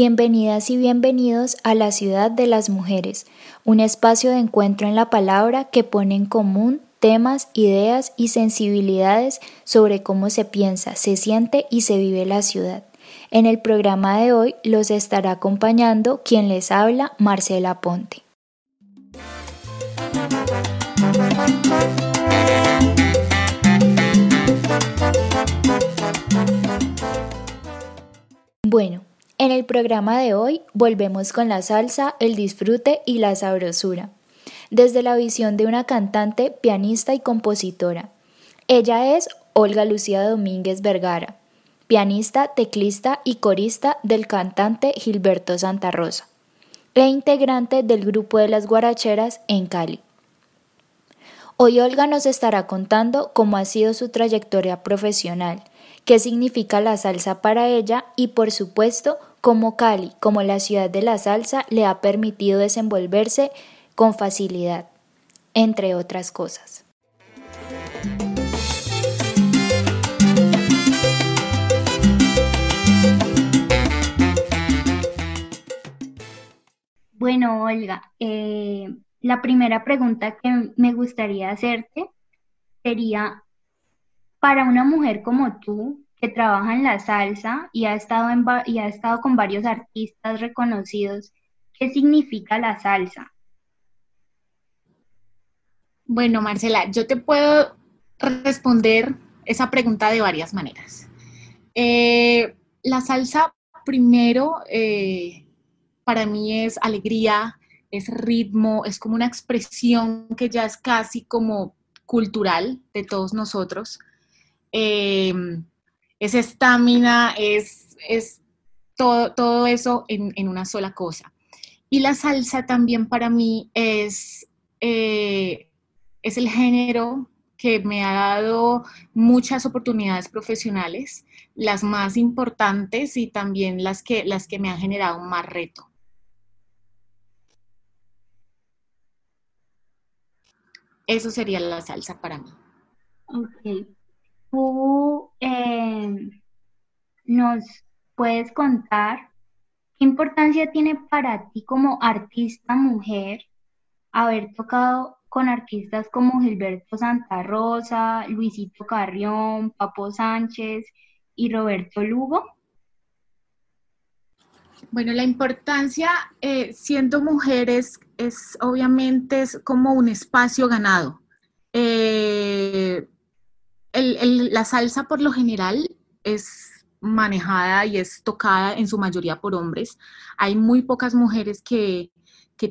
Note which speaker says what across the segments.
Speaker 1: Bienvenidas y bienvenidos a la Ciudad de las Mujeres, un espacio de encuentro en la palabra que pone en común temas, ideas y sensibilidades sobre cómo se piensa, se siente y se vive la ciudad. En el programa de hoy los estará acompañando quien les habla, Marcela Ponte. Bueno, en el programa de hoy volvemos con la salsa, el disfrute y la sabrosura, desde la visión de una cantante, pianista y compositora. Ella es Olga Lucía Domínguez Vergara, pianista, teclista y corista del cantante Gilberto Santa Rosa, e integrante del grupo de las guaracheras en Cali. Hoy Olga nos estará contando cómo ha sido su trayectoria profesional, qué significa la salsa para ella y por supuesto como Cali, como la ciudad de la salsa, le ha permitido desenvolverse con facilidad, entre otras cosas.
Speaker 2: Bueno, Olga, eh, la primera pregunta que me gustaría hacerte sería, para una mujer como tú, que trabaja en la salsa y ha estado, y ha estado con varios artistas reconocidos. ¿Qué significa la salsa?
Speaker 3: Bueno, Marcela, yo te puedo responder esa pregunta de varias maneras. Eh, la salsa, primero, eh, para mí es alegría, es ritmo, es como una expresión que ya es casi como cultural de todos nosotros. Eh, es estamina, es, es todo, todo, eso en, una sola cosa. Y la salsa también para mí es, eh, es el género que me ha dado muchas oportunidades profesionales, las más importantes y también las que, las que me han generado más reto. Eso sería la salsa para mí.
Speaker 2: Ok tú em, nos puedes contar qué importancia tiene para ti como artista mujer haber tocado con artistas como Gilberto Santa Rosa, Luisito Carrión, Papo Sánchez y Roberto Lugo?
Speaker 3: Bueno, la importancia, eh, siendo mujeres, es obviamente es como un espacio ganado. Eh, la salsa por lo general es manejada y es tocada en su mayoría por hombres. Hay muy pocas mujeres que,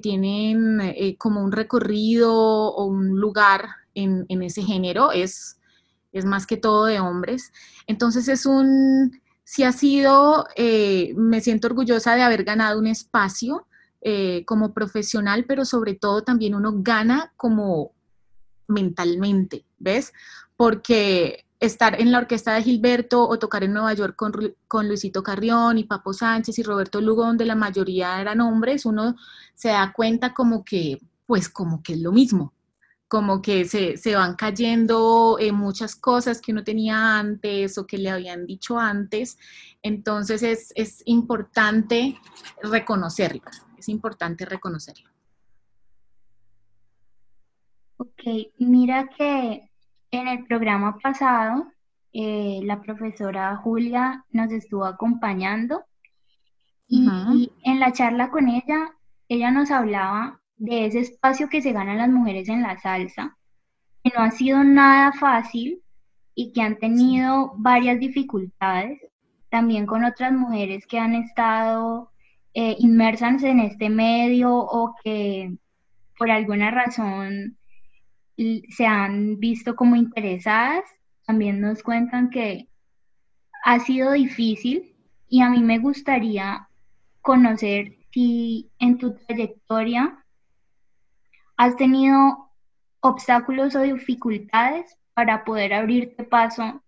Speaker 3: tienen eh, como un recorrido o un lugar en, ese género, es, es, más que todo de hombres. Entonces es un, si ha sido, eh, me siento orgullosa de haber ganado un espacio eh, como profesional, pero sobre todo también uno gana como mentalmente, ¿ves? Porque estar en la orquesta de Gilberto o tocar en Nueva York con, Luisito Carrión y Papo Sánchez y Roberto Lugo, donde la mayoría eran hombres, uno se da cuenta como que, pues como que es lo mismo, como que se, van cayendo eh, muchas cosas que uno tenía antes o que le habían dicho antes. Entonces es, es importante reconocerlo, es importante reconocerlo.
Speaker 2: Ok, mira que en el programa pasado, eh, la profesora Julia nos estuvo acompañando y, en la charla con ella, ella nos hablaba de ese espacio que se ganan las mujeres en la salsa, que no ha sido nada fácil y que han tenido varias dificultades, también con otras mujeres que han estado eh, inmersas en este medio o que por alguna razón se han visto como interesadas, también nos cuentan que ha sido difícil y a mí me gustaría conocer si en tu trayectoria has tenido obstáculos o dificultades para poder abrirte paso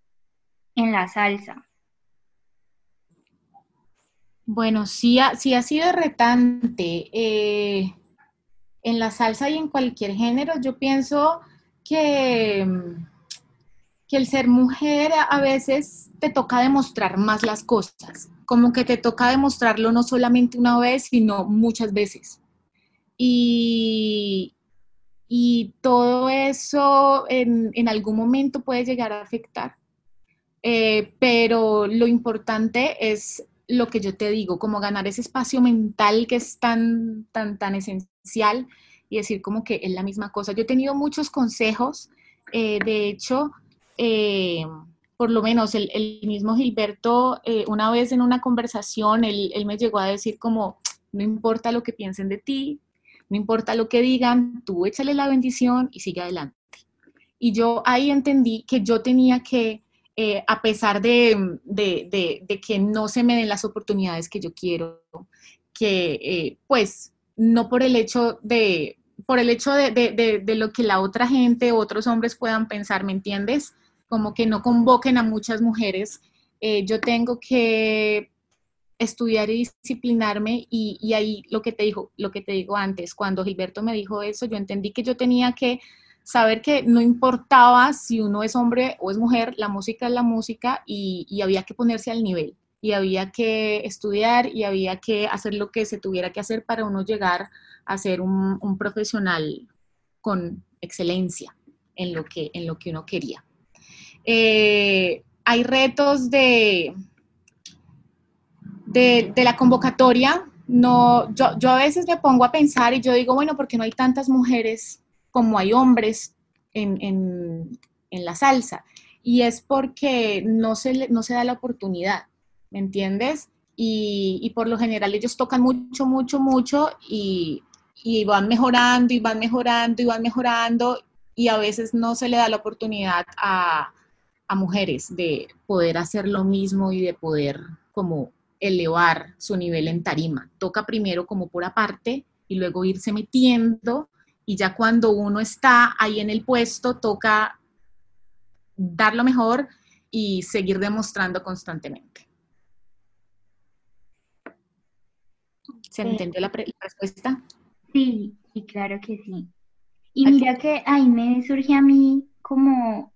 Speaker 2: en la salsa.
Speaker 3: Bueno, sí ha, sí ha sido retante. Eh, en la salsa y en cualquier género, yo pienso que, que el ser mujer a veces te toca demostrar más las cosas, como que te toca demostrarlo no solamente una vez, sino muchas veces. Y, y todo eso en, en, algún momento puede llegar a afectar. Eh, pero lo importante es lo que yo te digo, como ganar ese espacio mental que es tan, tan, tan esencial y decir como que es la misma cosa. Yo he tenido muchos consejos, eh, de hecho, eh, por lo menos el, mismo Gilberto, una vez en una conversación, él, él me llegó a decir como, no importa lo que piensen de ti, no importa lo que digan, tú échale la bendición y sigue adelante. Y yo ahí entendí que yo tenía que, eh, a pesar de, que no se me den las oportunidades que yo quiero, que eh, pues no por el hecho de, por el hecho de, lo que la otra gente, otros hombres puedan pensar, ¿me entiendes? Como que no convoquen a muchas mujeres. Eh, yo tengo que estudiar y disciplinarme y, ahí lo que te dijo, lo que te digo antes, cuando Gilberto me dijo eso, yo entendí que yo tenía que saber que no importaba si uno es hombre o es mujer, la música es la música y, había que ponerse al nivel y había que estudiar y había que hacer lo que se tuviera que hacer para uno llegar a ser un, profesional con excelencia en lo que, en lo que uno quería. Eh, hay retos de, de, la convocatoria, no, yo, yo, a veces me pongo a pensar y yo digo, bueno, porque no hay tantas mujeres como hay hombres en, la salsa? Y es porque no se, no se da la oportunidad, ¿me entiendes? Y, por lo general ellos tocan mucho, mucho, mucho y, y van mejorando y van mejorando y van mejorando y a veces no se le da la oportunidad a, a mujeres de poder hacer lo mismo y de poder como elevar su nivel en tarima. Toca primero como por aparte y luego irse metiendo y ya cuando uno está ahí en el puesto toca dar lo mejor y seguir demostrando constantemente. ¿Se entendió la, respuesta?
Speaker 2: Sí, sí, claro que sí. Y mira que ahí me surge a mí como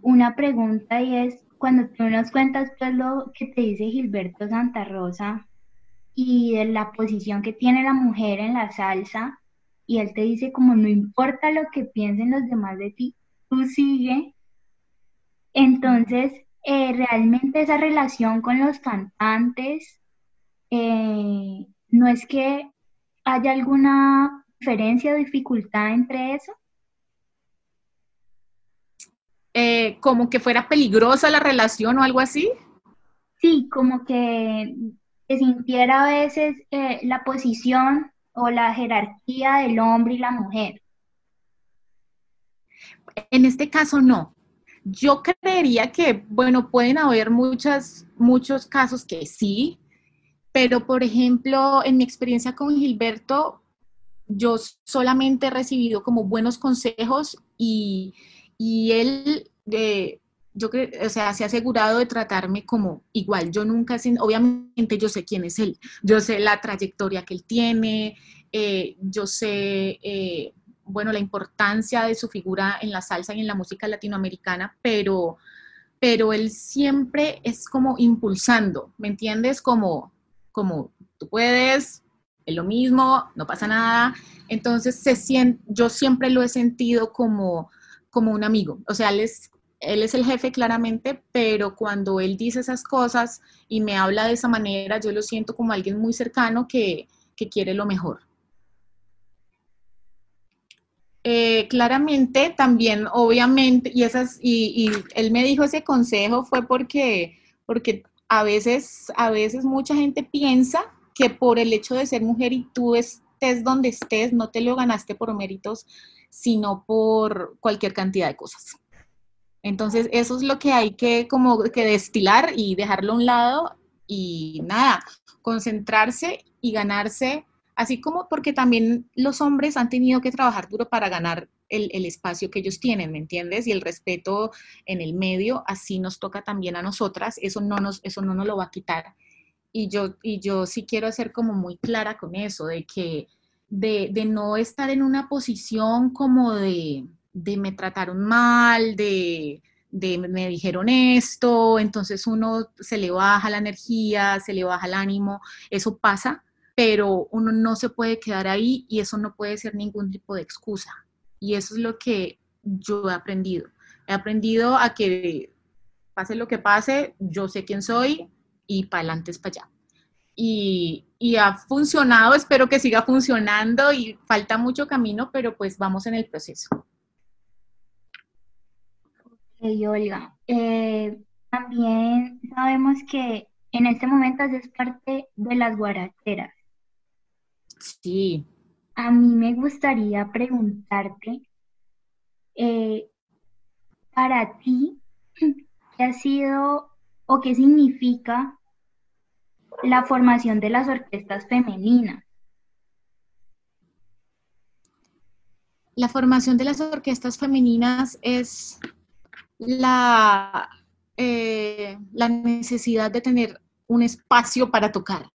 Speaker 2: una pregunta y es, cuando tú nos cuentas pues lo que te dice Gilberto Santa Rosa y de la posición que tiene la mujer en la salsa, y él te dice como no importa lo que piensen los demás de ti, tú sigue. Entonces, eh, realmente esa relación con los cantantes, eh, no es que haya alguna diferencia o dificultad entre eso.
Speaker 3: Eh, como que fuera peligrosa la relación o algo así.
Speaker 2: Sí, como que se sintiera a veces la posición o la jerarquía del hombre y la mujer.
Speaker 3: En este caso no. Yo creería que, bueno, pueden haber muchas, muchos casos que sí, pero por ejemplo, en mi experiencia con Gilberto, yo solamente he recibido como buenos consejos y, y él, eh, yo creo, o sea, se ha asegurado de tratarme como igual. Yo nunca, obviamente yo sé quién es él, yo sé la trayectoria que él tiene, eh, yo sé, eh, bueno, la importancia de su figura en la salsa y en la música latinoamericana, pero, pero él siempre es como impulsando, ¿me entiendes? Como, como tú puedes, es lo mismo, no pasa nada. Entonces, se siente, yo siempre lo he sentido como como un amigo. O sea, él es, él es el jefe claramente, pero cuando él dice esas cosas y me habla de esa manera, yo lo siento como alguien muy cercano que, quiere lo mejor. Eh, claramente también, obviamente, y, esas, y, y, él me dijo ese consejo fue porque, porque a, veces, a veces mucha gente piensa que por el hecho de ser mujer y tú estés donde estés, no te lo ganaste por méritos sino por cualquier cantidad de cosas. Entonces, eso es lo que hay que como que destilar y dejarlo a un lado y nada, concentrarse y ganarse, así como porque también los hombres han tenido que trabajar duro para ganar el, espacio que ellos tienen, ¿me entiendes? Y el respeto en el medio, así nos toca también a nosotras, eso no nos, eso no nos lo va a quitar. Y yo, y yo sí quiero ser como muy clara con eso, de que de, no estar en una posición como de, me trataron mal, de, de me dijeron esto, entonces uno se le baja la energía, se le baja el ánimo, eso pasa, pero uno no se puede quedar ahí y eso no puede ser ningún tipo de excusa. Y eso es lo que yo he aprendido. He aprendido a que pase lo que pase, yo sé quién soy y para adelante es para allá. Y, y, ha funcionado, espero que siga funcionando y falta mucho camino, pero pues vamos en el proceso.
Speaker 2: Ok, Olga. Eh, también sabemos que en este momento haces parte de las guaracheras.
Speaker 3: Sí.
Speaker 2: A mí me gustaría preguntarte, eh, para ti, ¿qué ha sido o qué significa la formación de las orquestas femeninas?
Speaker 3: La formación de las orquestas femeninas es la, eh, la necesidad de tener un espacio para tocar.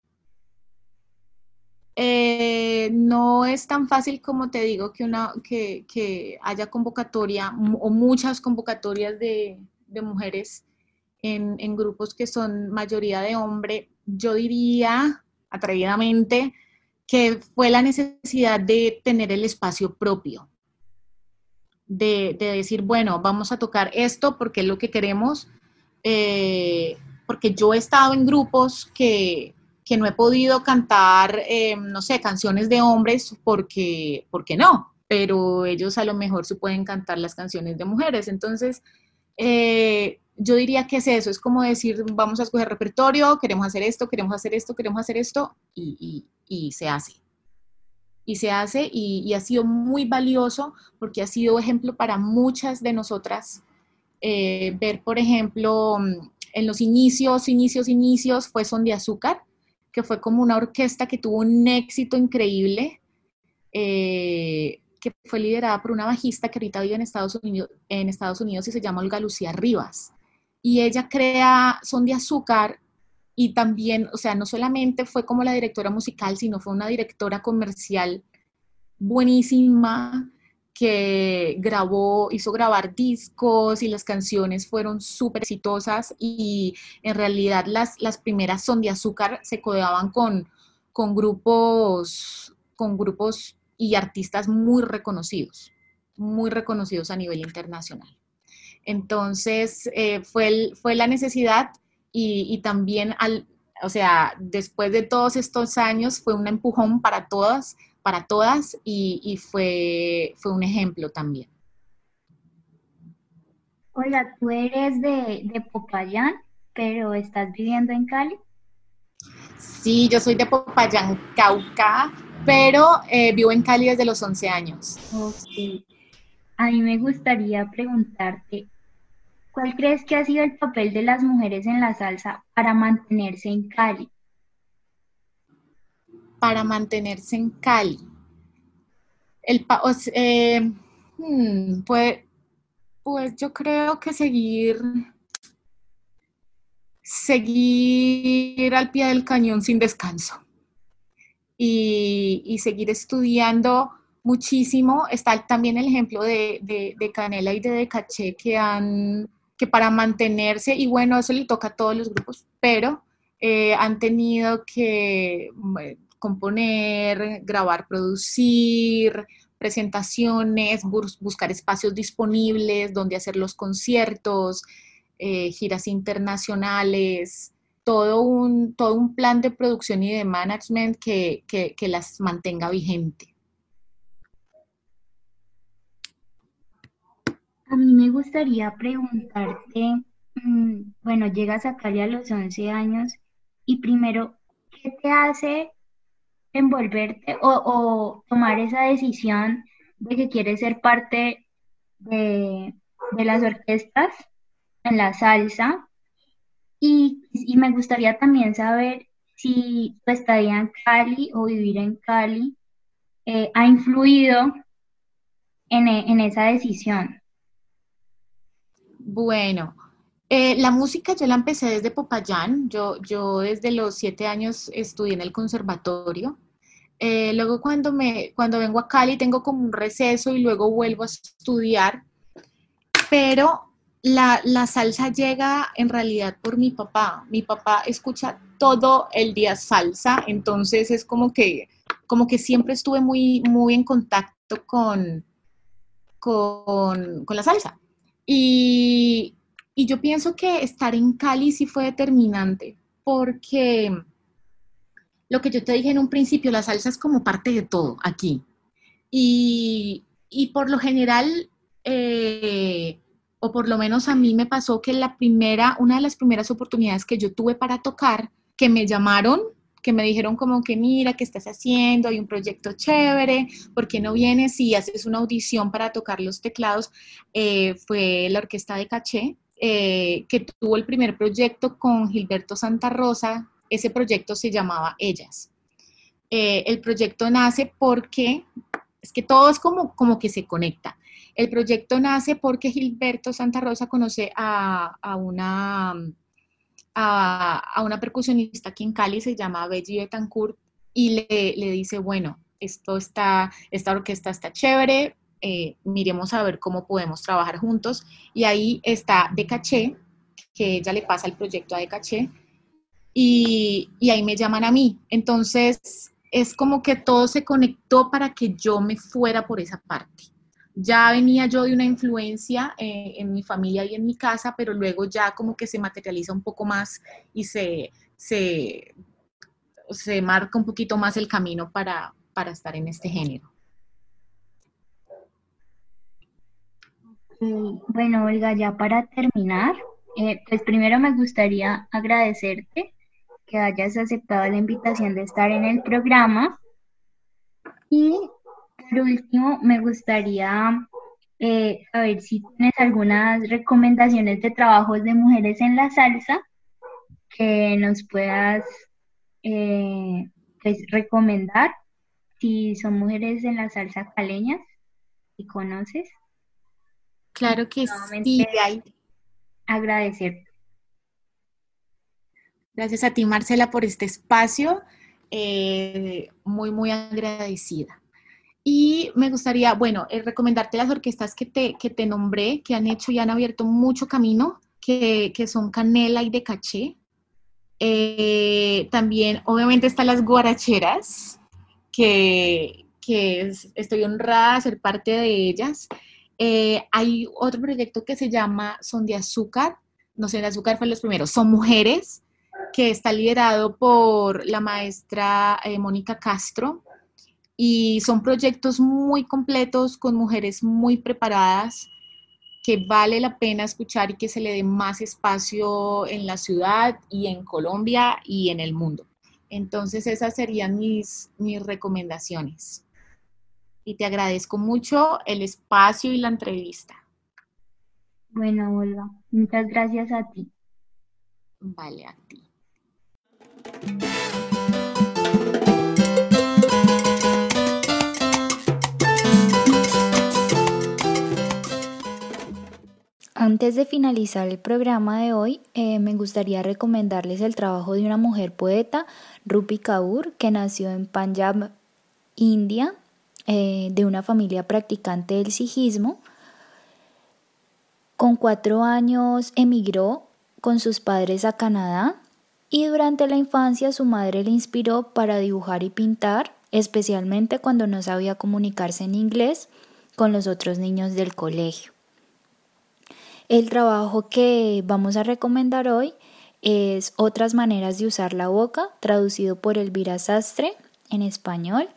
Speaker 3: Eh, no es tan fácil como te digo que, una, que, haya convocatoria o muchas convocatorias de, mujeres en, en, grupos que son mayoría de hombre. Yo diría, atrevidamente, que fue la necesidad de tener el espacio propio, de, decir, bueno, vamos a tocar esto porque es lo que queremos, eh, porque yo he estado en grupos que, no he podido cantar, eh, no sé, canciones de hombres porque, porque no, pero ellos a lo mejor se pueden cantar las canciones de mujeres. Entonces, eh, yo diría que es eso, es como decir, vamos a escoger repertorio, queremos hacer esto, queremos hacer esto, queremos hacer esto, y, y se hace y se hace y, ha sido muy valioso porque ha sido ejemplo para muchas de nosotras. Eh, ver, por ejemplo, en los inicios, inicios, inicios fue Son de Azúcar, que fue como una orquesta que tuvo un éxito increíble, eh, que fue liderada por una bajista que ahorita vive en Estados Unidos, en Estados Unidos y se llama Olga Lucía Rivas. Y ella crea Son de Azúcar y también, o sea, no solamente fue como la directora musical, sino fue una directora comercial buenísima que grabó, hizo grabar discos y las canciones fueron súper exitosas y en realidad las, las primeras son de azúcar se codeaban con, con grupos, con grupos y artistas muy reconocidos, muy reconocidos a nivel internacional. Entonces, eh, fue, fue la necesidad y, también, al, o sea, después de todos estos años fue un empujón para todas, para todas y, fue, fue un ejemplo también.
Speaker 2: Oiga, tú eres de, de Popayán, pero estás viviendo en Cali.
Speaker 3: Sí, yo soy de Popayán, Cauca, pero eh, vivo en Cali desde los 11 años.
Speaker 2: Ok. A mí me gustaría preguntarte, ¿Cuál crees que ha sido el papel de las mujeres en la salsa para mantenerse en Cali?
Speaker 3: Para mantenerse en Cali. El, hmm, pues, pues yo creo que seguir, seguir al pie del cañón sin descanso y, seguir estudiando muchísimo. Está también el ejemplo de, de Canela y de Decaché que han que para mantenerse, y bueno, eso le toca a todos los grupos, pero eh, han tenido que componer, grabar, producir, presentaciones, buscar espacios disponibles donde hacer los conciertos, eh, giras internacionales, todo un, todo un plan de producción y de management que, que las mantenga vigente.
Speaker 2: A mí me gustaría preguntarte, mm, bueno, llegas a Cali a los 11 años y primero, ¿qué te hace envolverte o, tomar esa decisión de que quieres ser parte de, las orquestas en la salsa? Y, me gustaría también saber si tu estadía en Cali o vivir en Cali eh, ha influido en, en esa decisión.
Speaker 3: Bueno, eh, la música yo la empecé desde Popayán. Yo, yo desde los siete años estudié en el conservatorio. Eh, luego cuando, me, cuando vengo a Cali tengo como un receso y luego vuelvo a estudiar. Pero la, la, salsa llega en realidad por mi papá. Mi papá escucha todo el día salsa, entonces es como que, como que siempre estuve muy, muy en contacto con, con, con la salsa. Y, yo pienso que estar en Cali sí fue determinante, porque lo que yo te dije en un principio, la salsa es como parte de todo aquí. Y, y por lo general, eh, o por lo menos a mí me pasó que la primera, una de las primeras oportunidades que yo tuve para tocar, que me llamaron, que me dijeron como que mira, ¿qué estás haciendo? Hay un proyecto chévere, ¿por qué no vienes y haces una audición para tocar los teclados? Eh, fue la orquesta de Caché, eh, que tuvo el primer proyecto con Gilberto Santa Rosa, ese proyecto se llamaba Ellas. el proyecto nace porque es que todo es como, como que se conecta. El proyecto nace porque Gilberto Santa Rosa conoce a, una, a, una percusionista aquí en Cali, se llama Belly Betancourt, y le, dice, bueno, esto está, esta orquesta está chévere, eh, miremos a ver cómo podemos trabajar juntos. Y ahí está De Caché, que ella le pasa el proyecto a De Caché, y, y ahí me llaman a mí. Entonces, es como que todo se conectó para que yo me fuera por esa parte. Ya venía yo de una influencia eh, en mi familia y en mi casa, pero luego ya como que se materializa un poco más y se, se, se marca un poquito más el camino para, para estar en este género.
Speaker 2: Bueno, Olga, ya para terminar, eh, pues primero me gustaría agradecerte que hayas aceptado la invitación de estar en el programa. Y por último, me gustaría eh, saber si tienes algunas recomendaciones de trabajos de mujeres en la salsa que nos puedas eh, pues, recomendar. Si son mujeres en la salsa caleñas, si conoces.
Speaker 3: Claro que sí, hay.
Speaker 2: Agradecerte.
Speaker 3: Gracias a ti, Marcela, por este espacio. Eh, muy, muy agradecida. Y me gustaría, bueno, eh, recomendarte las orquestas que te, que te nombré, que han hecho y han abierto mucho camino, que, son Canela y De Caché. Eh, también, obviamente, están las guaracheras, que, estoy honrada de ser parte de ellas. hay otro proyecto que se llama Son de Azúcar, no sé, de Azúcar fue los primeros, son mujeres que está liderado por la maestra eh, Mónica Castro y son proyectos muy completos con mujeres muy preparadas que vale la pena escuchar y que se le dé más espacio en la ciudad y en Colombia y en el mundo. Entonces esas serían mis, mis recomendaciones. Y te agradezco mucho el espacio y la entrevista.
Speaker 2: Bueno, Olga, muchas gracias a ti.
Speaker 3: Vale, a ti.
Speaker 1: Antes de finalizar el programa de hoy, eh, me gustaría recomendarles el trabajo de una mujer poeta, Rupi Kaur, que nació en Punjab, India, eh, de una familia practicante del sijismo. Con cuatro años emigró con sus padres a Canadá y durante la infancia su madre le inspiró para dibujar y pintar, especialmente cuando no sabía comunicarse en inglés con los otros niños del colegio. El trabajo que vamos a recomendar hoy es Otras maneras de usar la boca, traducido por Elvira Sastre en español.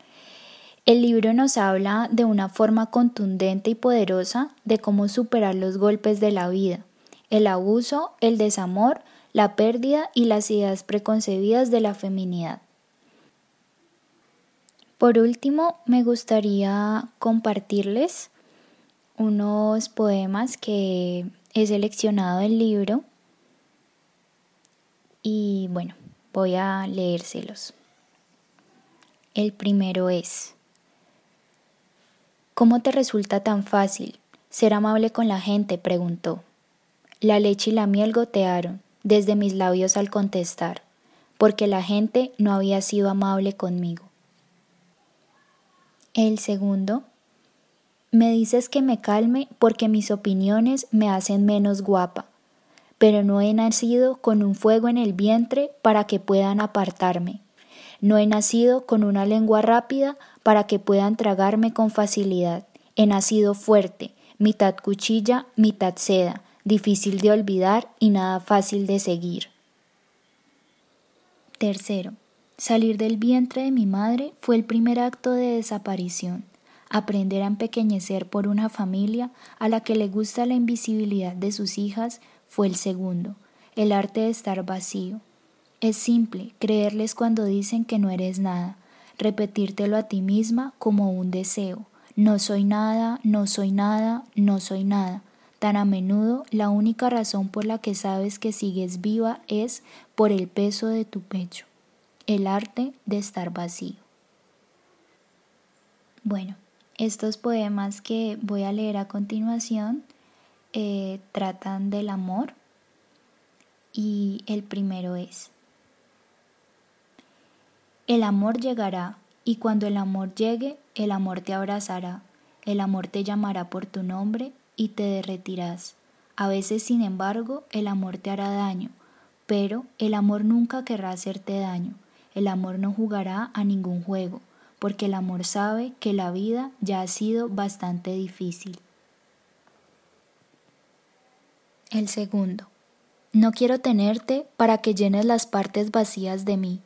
Speaker 1: El libro nos habla de una forma contundente y poderosa de cómo superar los golpes de la vida, el abuso, el desamor, la pérdida y las ideas preconcebidas de la feminidad. Por último, me gustaría compartirles unos poemas que he seleccionado del libro y bueno, voy a leérselos. El primero es, ¿Cómo te resulta tan fácil ser amable con la gente? preguntó. La leche y la miel gotearon desde mis labios al contestar, porque la gente no había sido amable conmigo. El segundo, Me dices que me calme porque mis opiniones me hacen menos guapa, pero no he nacido con un fuego en el vientre para que puedan apartarme. No he nacido con una lengua rápida para que puedan tragarme con facilidad. He nacido fuerte, mitad cuchilla, mitad seda, difícil de olvidar y nada fácil de seguir. Tercero, salir del vientre de mi madre fue el primer acto de desaparición. Aprender a empequeñecer por una familia a la que le gusta la invisibilidad de sus hijas fue el segundo, el arte de estar vacío. Es simple creerles cuando dicen que no eres nada, repetírtelo a ti misma como un deseo. No soy nada, no soy nada, no soy nada. Tan a menudo la única razón por la que sabes que sigues viva es por el peso de tu pecho. El arte de estar vacío. Bueno, estos poemas que voy a leer a continuación eh, tratan del amor y el primero es, el amor llegará y cuando el amor llegue, el amor te abrazará, el amor te llamará por tu nombre y te derretirás. A veces, sin embargo, el amor te hará daño, pero el amor nunca querrá hacerte daño. El amor no jugará a ningún juego, porque el amor sabe que la vida ya ha sido bastante difícil. El segundo. No quiero tenerte para que llenes las partes vacías de mí.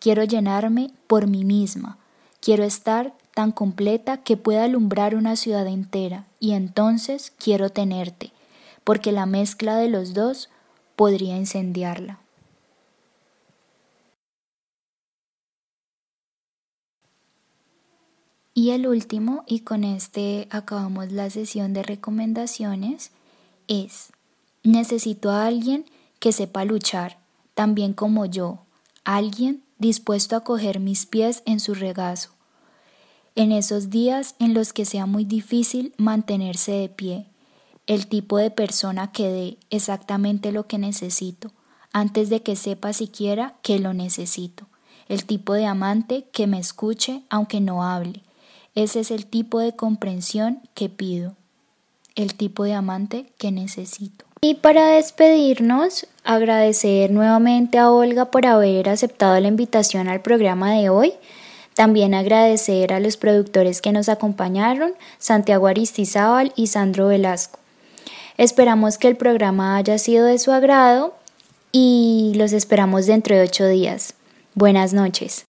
Speaker 1: Quiero llenarme por mí misma. Quiero estar tan completa que pueda alumbrar una ciudad entera y entonces quiero tenerte, porque la mezcla de los dos podría incendiarla. Y el último, y con este acabamos la sesión de recomendaciones, es, necesito a alguien que sepa luchar, también como yo, alguien dispuesto a coger mis pies en su regazo, en esos días en los que sea muy difícil mantenerse de pie, el tipo de persona que dé exactamente lo que necesito, antes de que sepa siquiera que lo necesito, el tipo de amante que me escuche aunque no hable, ese es el tipo de comprensión que pido, el tipo de amante que necesito. Y para despedirnos, agradecer nuevamente a Olga por haber aceptado la invitación al programa de hoy. También agradecer a los productores que nos acompañaron, Santiago Aristizábal y Sandro Velasco. Esperamos que el programa haya sido de su agrado y los esperamos dentro de ocho días. Buenas noches.